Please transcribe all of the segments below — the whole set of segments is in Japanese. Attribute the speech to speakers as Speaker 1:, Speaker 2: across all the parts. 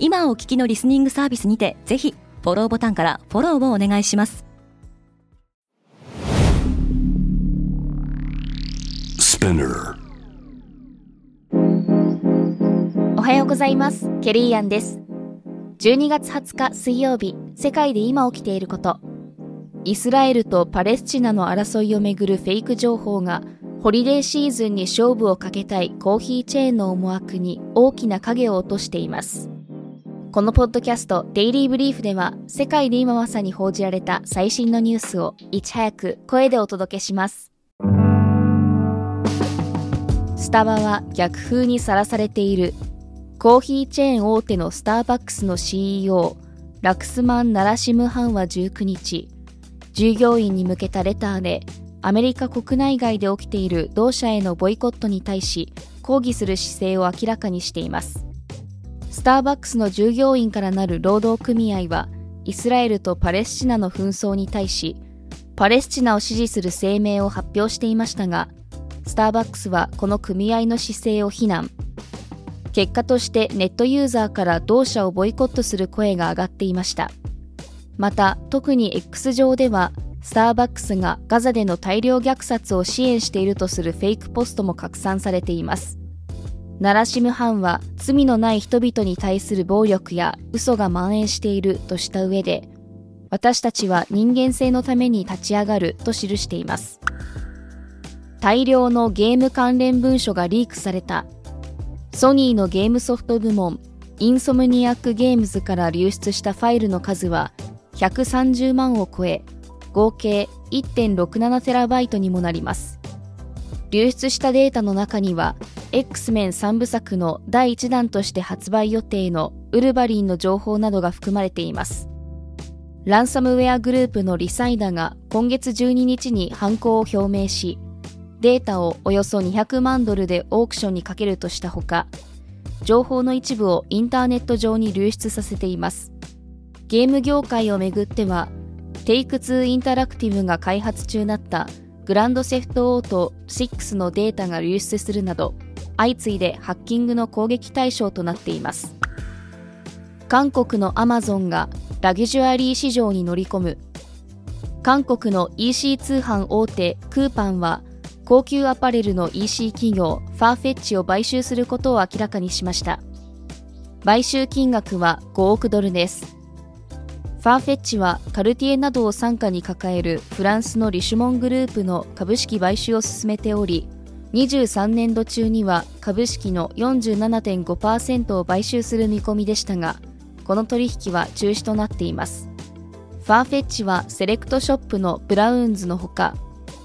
Speaker 1: 今お聞きのリスニングサービスにてぜひフォローボタンからフォローをお願いします。
Speaker 2: おはようございます。ケリーアンです。12月20日水曜日世界で今起きていること。イスラエルとパレスチナの争いをめぐるフェイク情報がホリデーシーズンに勝負をかけたいコーヒーチェーンの思惑に大きな影を落としていますこのポッドキャストデイリーブリーフでは世界で今まさに報じられた最新のニュースをいち早く声でお届けします。スタバは逆風にさらされている。コーヒーチェーン大手のスターバックスの CEO ラクスマン・ナラシムハンは19日従業員に向けたレターでアメリカ国内外で起きている同社へのボイコットに対し抗議する姿勢を明らかにしています。スターバックスの従業員からなる労働組合はイスラエルとパレスチナの紛争に対しパレスチナを支持する声明を発表していましたがスターバックスはこの組合の姿勢を非難。結果としてネットユーザーから同社をボイコットする声が上がっていました。また特に X 上ではスターバックスがガザでの大量虐殺を支援しているとするフェイクポストも拡散されています。ナラシムハンは罪のない人々に対する暴力や嘘が蔓延しているとした上で私たちは人間性のために立ち上がると記しています。大量のゲーム関連文書がリークされた。ソニーのゲームソフト部門インソムニアックゲームズから流出したファイルの数は130万を超え合計 1.67TB にもなります。流出したデータの中には X メン3部作の第1弾として発売予定のウルヴァリンの情報などが含まれています。ランサムウェアグループのリサイダが今月12日に犯行を表明しデータをおよそ200万ドルでオークションにかけるとしたほか情報の一部をインターネット上に流出させています。ゲーム業界をめぐってはテイク2インタラクティブが開発中だったグランドセフトオート6のデータが流出するなど相次いでハッキングの攻撃対象となっています。韓国のアマゾンがラグジュアリー市場に乗り込む。韓国の EC 通販大手クーパンは高級アパレルの EC 企業ファーフェッチを買収することを明らかにしました。買収金額は5億ドルです。ファーフェッチはカルティエなどを傘下に抱えるフランスのリシュモングループの株式買収を進めており23年度中には株式の47.5%を買収する見込みでしたがこの取引は中止となっています。ファーフェッチはセレクトショップのブラウンズのほか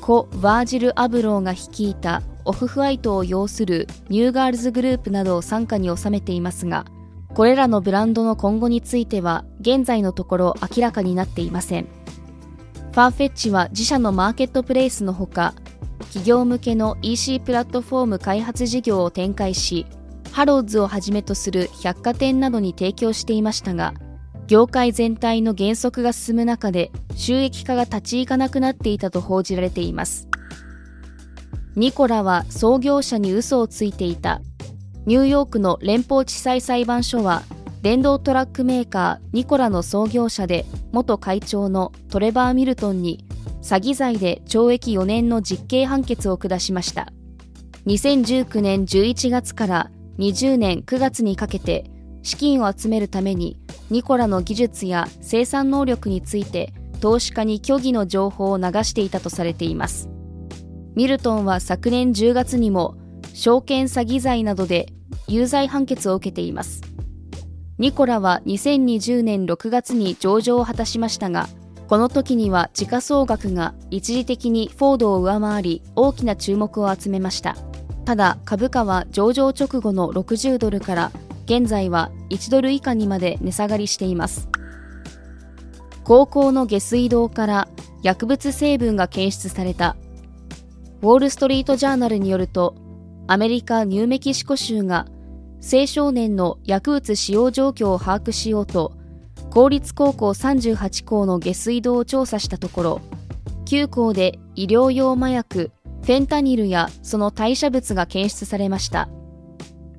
Speaker 2: 故バージル・アブローが率いたオフホワイトを擁するニューガールズグループなどを傘下に収めていますがこれらのブランドの今後については現在のところ明らかになっていません。ファーフェッチは自社のマーケットプレイスのほか企業向けの EC プラットフォーム開発事業を展開しハローズをはじめとする百貨店などに提供していましたが業界全体の減速が進む中で収益化が立ち行かなくなっていたと報じられています。ニコラは創業者に嘘をついていた。ニューヨークの連邦地裁裁判所は電動トラックメーカーニコラの創業者で元会長のトレバー・ミルトンに詐欺罪で懲役4年の実刑判決を下しました。2019年11月から20年9月にかけて資金を集めるためにニコラの技術や生産能力について投資家に虚偽の情報を流していたとされています。ミルトンは昨年10月にも証券詐欺罪などで有罪判決を受けています。ニコラは2020年6月に上場を果たしましたがこの時には時価総額が一時的にフォードを上回り大きな注目を集めましたただ株価は上場直後の60ドルから現在は1ドル以下にまで値下がりしています高校の下水道から薬物成分が検出された。ウォール・ストリート・ジャーナルによると、アメリカ・ニューメキシコ州が青少年の薬物使用状況を把握しようと、公立高校38校の下水道を調査したところ、9校で医療用麻薬フェンタニルやその代謝物が検出されました。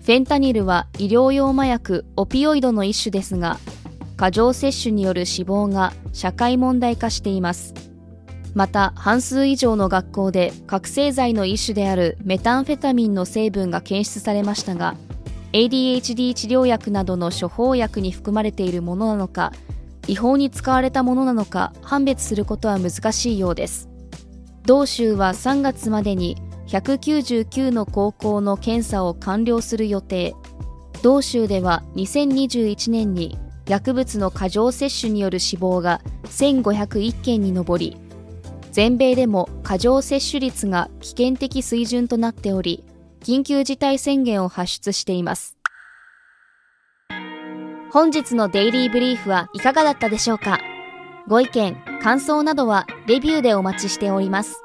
Speaker 2: フェンタニルは医療用麻薬オピオイドの一種ですが、過剰摂取による死亡が社会問題化しています。また、半数以上の学校で覚醒剤の一種であるメタンフェタミンの成分が検出されましたが、ADHD 治療薬などの処方薬に含まれているものなのか、違法に使われたものなのか判別することは難しいようです。同州は3月までに199の高校の検査を完了する予定。同州では2021年に薬物の過剰摂取による死亡が1501件に上り、全米でも過剰摂取率が危険的水準となっており、緊急事態宣言を発出しています。本日のデイリーブリーフはいかがだったでしょうか？ご意見、感想などはレビューでお待ちしております。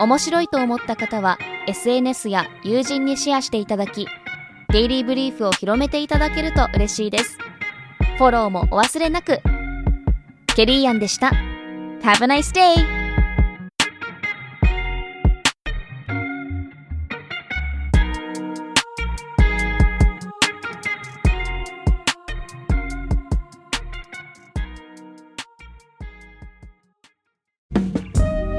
Speaker 2: 面白いと思った方は SNS や友人にシェアしていただき、デイリーブリーフを広めていただけると嬉しいです。フォローもお忘れなく。ケリーアンでした。Have a nice day!